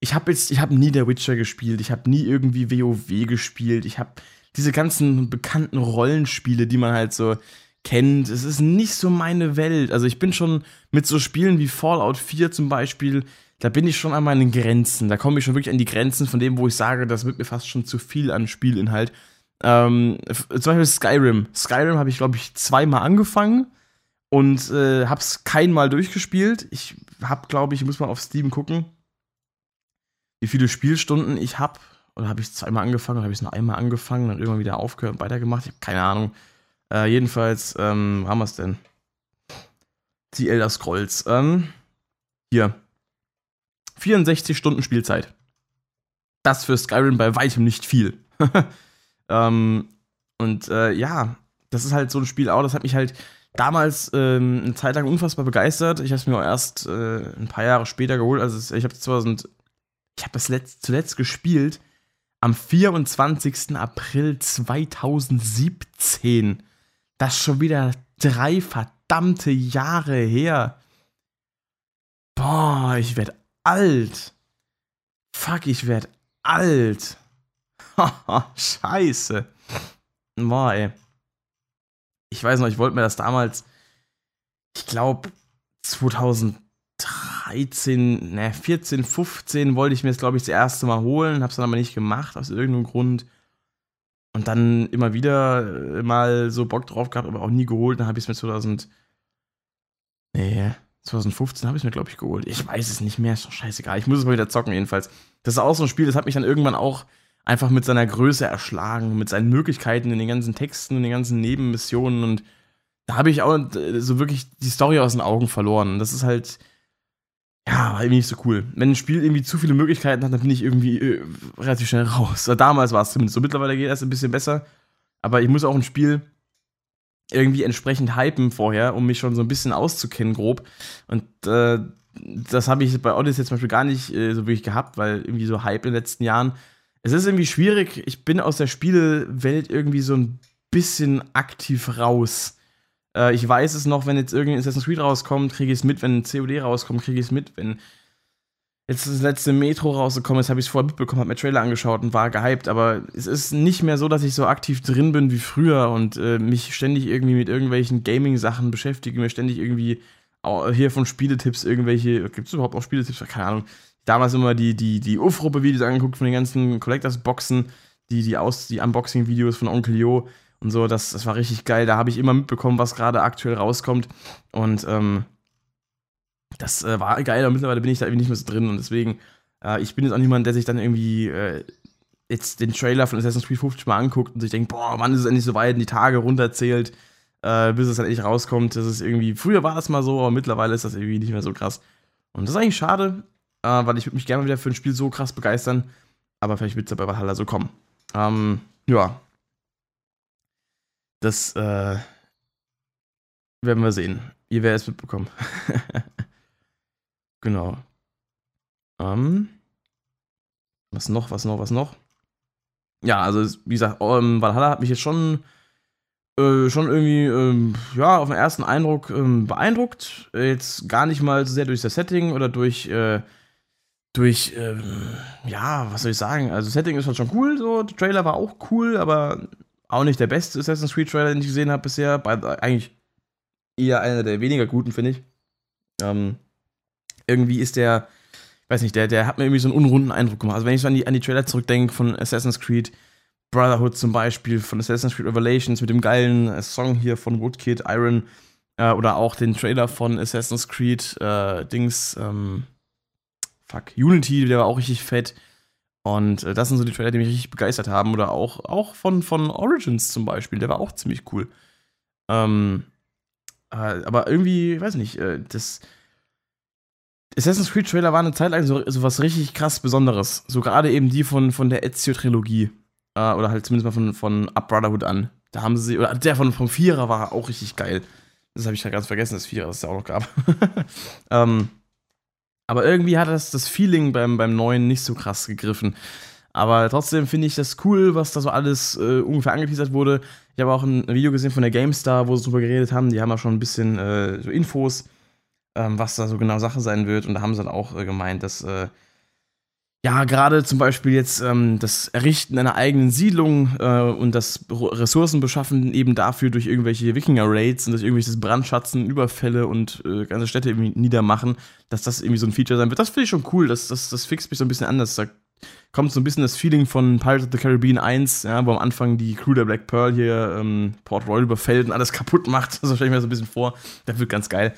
ich habe jetzt, ich habe nie der Witcher gespielt, ich habe nie irgendwie WoW gespielt, ich habe diese ganzen bekannten Rollenspiele, die man halt so kennt, es ist nicht so meine Welt. Also ich bin schon mit so Spielen wie Fallout 4 zum Beispiel, da bin ich schon an meinen Grenzen. Da komme ich schon wirklich an die Grenzen von dem, wo ich sage, das wird mir fast schon zu viel an Spielinhalt. Ähm, zum Beispiel Skyrim. Skyrim habe ich, glaube ich, zweimal angefangen und äh, hab's keinmal durchgespielt. Ich hab, glaube ich, muss mal auf Steam gucken, wie viele Spielstunden ich hab. Oder habe ich zweimal angefangen oder habe ich es nur einmal angefangen, dann irgendwann wieder aufgehört und weitergemacht? Ich habe keine Ahnung. Äh, jedenfalls, ähm, haben wir es denn? Die Elder Scrolls. Ähm, hier. 64 Stunden Spielzeit. Das für Skyrim bei weitem nicht viel. ähm, und äh, ja, das ist halt so ein Spiel auch, das hat mich halt damals ähm, eine Zeit lang unfassbar begeistert. Ich habe es mir erst äh, ein paar Jahre später geholt. Also ich habe 2000, ich habe das letzt, zuletzt gespielt am 24. April 2017. Das ist schon wieder drei verdammte Jahre her. Boah, ich werd alt. Fuck, ich werd alt. Scheiße. Boah, ey ich weiß noch, ich wollte mir das damals, ich glaube 2013, ne, 14, 15 wollte ich mir das, glaube ich, das erste Mal holen, hab's dann aber nicht gemacht, aus irgendeinem Grund. Und dann immer wieder äh, mal so Bock drauf gehabt, aber auch nie geholt. Dann habe ich es mir 2000, nee, 2015 habe ich es mir, glaube ich, geholt. Ich weiß es nicht mehr, ist doch scheißegal. Ich muss es mal wieder zocken, jedenfalls. Das ist auch so ein Spiel, das hat mich dann irgendwann auch einfach mit seiner Größe erschlagen, mit seinen Möglichkeiten in den ganzen Texten, in den ganzen Nebenmissionen und da habe ich auch äh, so wirklich die Story aus den Augen verloren. Das ist halt, ja, irgendwie nicht so cool. Wenn ein Spiel irgendwie zu viele Möglichkeiten hat, dann bin ich irgendwie äh, relativ schnell raus. Damals war es zumindest so. Mittlerweile geht das ein bisschen besser. Aber ich muss auch ein Spiel irgendwie entsprechend hypen vorher, um mich schon so ein bisschen auszukennen, grob. Und äh, das habe ich bei Odyssey zum Beispiel gar nicht äh, so wirklich gehabt, weil irgendwie so Hype in den letzten Jahren es ist irgendwie schwierig. Ich bin aus der Spielewelt irgendwie so ein bisschen aktiv raus. Äh, ich weiß es noch, wenn jetzt irgendein Assassin's Creed rauskommt, kriege ich es mit. Wenn ein COD rauskommt, kriege ich es mit. Wenn jetzt das letzte Metro rausgekommen ist, habe ich es vorher mitbekommen, habe mir Trailer angeschaut und war gehypt. Aber es ist nicht mehr so, dass ich so aktiv drin bin wie früher und äh, mich ständig irgendwie mit irgendwelchen Gaming-Sachen beschäftige, mir ständig irgendwie hier von Spieletipps irgendwelche, gibt es überhaupt auch Spieletipps? Keine Ahnung damals immer die, die, die Ufruppe-Videos angeguckt von den ganzen Collectors-Boxen, die, die, die Unboxing-Videos von Onkel Jo und so. Das, das war richtig geil. Da habe ich immer mitbekommen, was gerade aktuell rauskommt. Und ähm, das äh, war geil, aber mittlerweile bin ich da irgendwie nicht mehr so drin. Und deswegen, äh, ich bin jetzt auch niemand, der sich dann irgendwie äh, jetzt den Trailer von Assassin's Creed 50 mal anguckt und sich denkt, boah, wann ist es endlich so weit und die Tage runterzählt, äh, bis es dann endlich rauskommt. Das ist irgendwie, früher war das mal so, aber mittlerweile ist das irgendwie nicht mehr so krass. Und das ist eigentlich schade, äh, weil ich würde mich gerne wieder für ein Spiel so krass begeistern. Aber vielleicht wird es ja bei Valhalla so kommen. Ähm, ja. Das äh, werden wir sehen. Ihr werdet es mitbekommen. genau. Ähm, was noch, was noch, was noch? Ja, also wie gesagt, ähm, Valhalla hat mich jetzt schon äh, schon irgendwie, ähm, ja, auf den ersten Eindruck ähm, beeindruckt. Jetzt gar nicht mal so sehr durch das Setting oder durch äh, durch, ähm, ja, was soll ich sagen? Also, Setting ist halt schon cool, so. Der Trailer war auch cool, aber auch nicht der beste Assassin's Creed Trailer, den ich gesehen habe bisher. Eigentlich eher einer der weniger guten, finde ich. Ähm, irgendwie ist der, weiß nicht, der, der hat mir irgendwie so einen unrunden Eindruck gemacht. Also, wenn ich so an die, an die Trailer zurückdenke von Assassin's Creed Brotherhood zum Beispiel, von Assassin's Creed Revelations mit dem geilen äh, Song hier von Woodkid, Iron, äh, oder auch den Trailer von Assassin's Creed äh, Dings, ähm, fuck, Unity, der war auch richtig fett. Und äh, das sind so die Trailer, die mich richtig begeistert haben. Oder auch, auch von, von Origins zum Beispiel, der war auch ziemlich cool. Ähm, äh, aber irgendwie, ich weiß nicht, äh, das, Assassin's Creed Trailer war eine Zeit lang so, so was richtig krass Besonderes. So gerade eben die von, von der Ezio-Trilogie. Äh, oder halt zumindest mal von, von Up Brotherhood an. Da haben sie, oder der von, vom Vierer war auch richtig geil. Das habe ich ja ganz vergessen, das Vierer, das es ja auch noch gab. ähm, aber irgendwie hat das, das Feeling beim, beim neuen nicht so krass gegriffen. Aber trotzdem finde ich das cool, was da so alles äh, ungefähr angeteasert wurde. Ich habe auch ein Video gesehen von der GameStar, wo sie drüber geredet haben. Die haben ja schon ein bisschen äh, so Infos, ähm, was da so genau Sache sein wird. Und da haben sie dann auch äh, gemeint, dass äh, ja, gerade zum Beispiel jetzt ähm, das Errichten einer eigenen Siedlung äh, und das Ressourcen beschaffen eben dafür durch irgendwelche Wikinger-Raids und durch irgendwelche Brandschatzen, Überfälle und äh, ganze Städte irgendwie niedermachen, dass das irgendwie so ein Feature sein wird. Das finde ich schon cool. Das, das, das fixt mich so ein bisschen anders. Da kommt so ein bisschen das Feeling von Pirates of the Caribbean 1, ja, wo am Anfang die Crew der Black Pearl hier ähm, Port Royal überfällt und alles kaputt macht. So stelle ich mir so ein bisschen vor. Das wird ganz geil.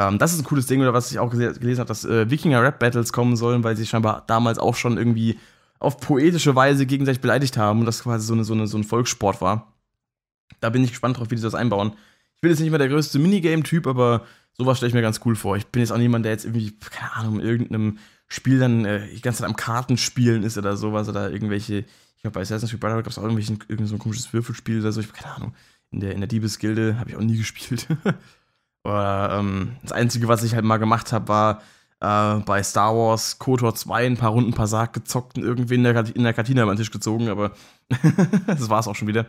Ähm, das ist ein cooles Ding, oder was ich auch gelesen habe, dass äh, Wikinger-Rap-Battles kommen sollen, weil sie scheinbar damals auch schon irgendwie auf poetische Weise gegenseitig beleidigt haben und das quasi so, eine, so, eine, so ein Volkssport war. Da bin ich gespannt drauf, wie sie das einbauen. Ich bin jetzt nicht mehr der größte Minigame-Typ, aber sowas stelle ich mir ganz cool vor. Ich bin jetzt auch niemand, der jetzt irgendwie, keine Ahnung, in irgendeinem Spiel dann äh, die ganze Zeit am Kartenspielen ist oder sowas oder irgendwelche, ich glaube bei Assassin's Creed Brotherhood gab es auch irgendwelchen, irgend so ein komisches Würfelspiel oder so, ich habe keine Ahnung. In der, in der Diebesgilde habe ich auch nie gespielt. Oder ähm, das Einzige, was ich halt mal gemacht habe, war äh, bei Star Wars KOTOR 2 ein paar Runden Passat gezockt und irgendwie in der, in der Kantine den Tisch gezogen, aber das war es auch schon wieder.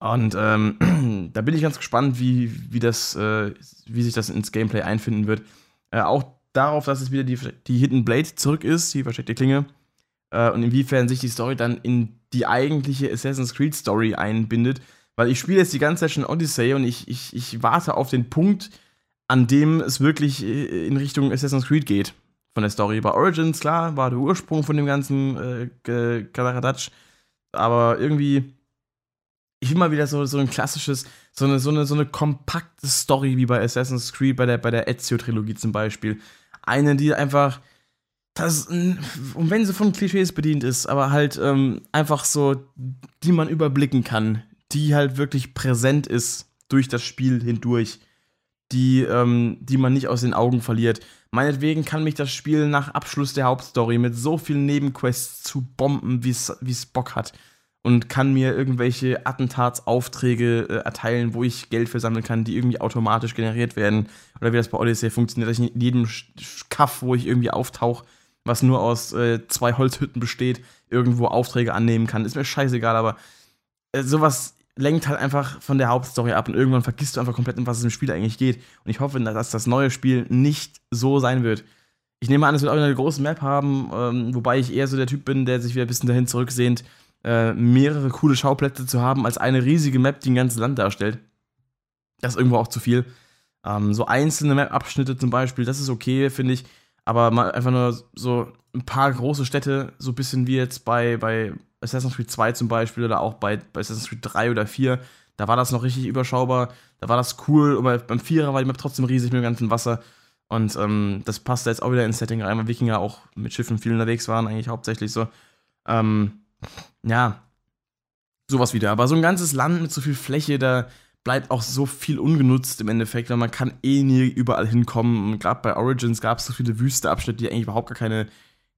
Und ähm, da bin ich ganz gespannt, wie, wie, das, äh, wie sich das ins Gameplay einfinden wird. Äh, auch darauf, dass es wieder die, die Hidden Blade zurück ist, die versteckte Klinge. Äh, und inwiefern sich die Story dann in die eigentliche Assassin's Creed Story einbindet. Weil ich spiele jetzt die ganze Zeit schon Odyssey und ich, ich, ich warte auf den Punkt, an dem es wirklich äh, in Richtung Assassin's Creed geht. Von der Story. Bei Origins, klar, war der Ursprung von dem ganzen äh. Aber irgendwie, ich will mal wieder so, so ein klassisches, so eine, so, eine, so eine kompakte Story wie bei Assassin's Creed, bei der, bei der Ezio-Trilogie zum Beispiel. Eine, die einfach, das, und wenn sie von Klischees bedient ist, aber halt ähm, einfach so, die man überblicken kann, die halt wirklich präsent ist durch das Spiel hindurch, die, ähm, die man nicht aus den Augen verliert. Meinetwegen kann mich das Spiel nach Abschluss der Hauptstory mit so vielen Nebenquests zu bomben, wie es Bock hat. Und kann mir irgendwelche Attentatsaufträge äh, erteilen, wo ich Geld für sammeln kann, die irgendwie automatisch generiert werden. Oder wie das bei Odyssey funktioniert, dass ich in jedem Kaff, wo ich irgendwie auftauche, was nur aus äh, zwei Holzhütten besteht, irgendwo Aufträge annehmen kann. Ist mir scheißegal, aber äh, sowas lenkt halt einfach von der Hauptstory ab und irgendwann vergisst du einfach komplett, um was es im Spiel eigentlich geht. Und ich hoffe, dass das neue Spiel nicht so sein wird. Ich nehme an, es wird auch eine große Map haben, ähm, wobei ich eher so der Typ bin, der sich wieder ein bisschen dahin zurücksehnt, äh, mehrere coole Schauplätze zu haben, als eine riesige Map, die ein ganzes Land darstellt. Das ist irgendwo auch zu viel. Ähm, so einzelne Map-Abschnitte zum Beispiel, das ist okay, finde ich. Aber mal einfach nur so ein paar große Städte, so ein bisschen wie jetzt bei, bei Assassin's Creed 2 zum Beispiel oder auch bei, bei Assassin's Creed 3 oder 4, da war das noch richtig überschaubar, da war das cool, aber beim Vierer war die Map trotzdem riesig mit dem ganzen Wasser. Und ähm, das passt jetzt auch wieder ins Setting rein, weil Wikinger auch mit Schiffen viel unterwegs waren, eigentlich hauptsächlich so. Ähm, ja, sowas wieder. Aber so ein ganzes Land mit so viel Fläche, da bleibt auch so viel ungenutzt im Endeffekt, weil man kann eh nie überall hinkommen. Gerade bei Origins gab es so viele Wüsteabschnitte, die eigentlich überhaupt gar keine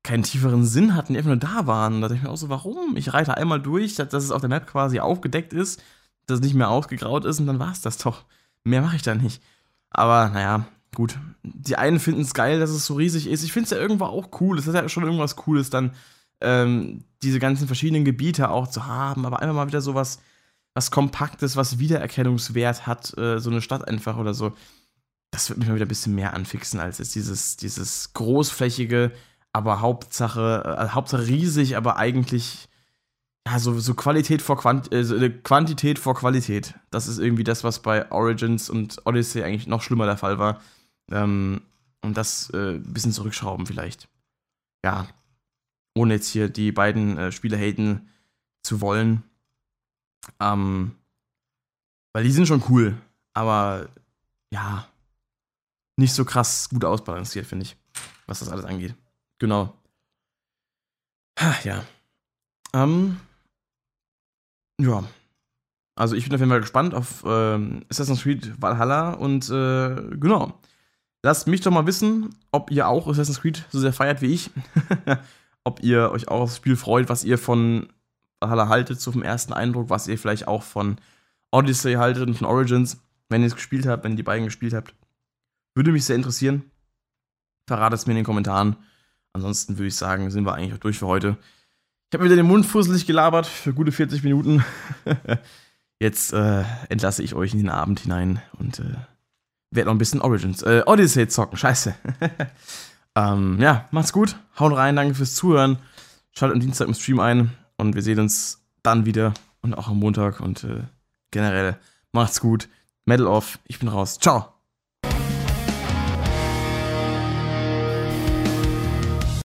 keinen tieferen Sinn hatten, die einfach nur da waren. Da dachte ich mir auch so, warum? Ich reite einmal durch, dass es auf der Map quasi aufgedeckt ist, dass es nicht mehr ausgegraut ist und dann war es das doch. Mehr mache ich da nicht. Aber naja, gut. Die einen finden es geil, dass es so riesig ist. Ich finde es ja irgendwo auch cool. Es ist ja schon irgendwas Cooles, dann ähm, diese ganzen verschiedenen Gebiete auch zu haben, aber einfach mal wieder so was, Kompaktes, was Wiedererkennungswert hat, äh, so eine Stadt einfach oder so. Das wird mich mal wieder ein bisschen mehr anfixen als jetzt dieses, dieses großflächige, aber Hauptsache, äh, Hauptsache riesig, aber eigentlich ja, so, so Qualität vor Quant äh, so Quantität vor Qualität. Das ist irgendwie das, was bei Origins und Odyssey eigentlich noch schlimmer der Fall war. Ähm, und das äh, ein bisschen zurückschrauben vielleicht. Ja. Ohne jetzt hier die beiden äh, Spiele haten zu wollen. Ähm, weil die sind schon cool, aber ja, nicht so krass gut ausbalanciert, finde ich, was das alles angeht. Genau. Ja. Ähm. Ja. Also ich bin auf jeden Fall gespannt auf ähm, Assassin's Creed Valhalla und äh, genau. lasst mich doch mal wissen, ob ihr auch Assassin's Creed so sehr feiert wie ich. ob ihr euch auch aufs Spiel freut, was ihr von haltet, so vom ersten Eindruck, was ihr vielleicht auch von Odyssey haltet und von Origins, wenn ihr es gespielt habt, wenn ihr die beiden gespielt habt. Würde mich sehr interessieren. Verratet es mir in den Kommentaren. Ansonsten würde ich sagen, sind wir eigentlich auch durch für heute. Ich habe wieder den Mund fusselig gelabert für gute 40 Minuten. Jetzt äh, entlasse ich euch in den Abend hinein und äh, werde noch ein bisschen Origins, äh, Odyssey zocken. Scheiße. ähm, ja, macht's gut. Haut rein, danke fürs Zuhören. Schaltet am Dienstag im Stream ein und wir sehen uns dann wieder und auch am Montag und äh, generell macht's gut. Medal off, ich bin raus. Ciao.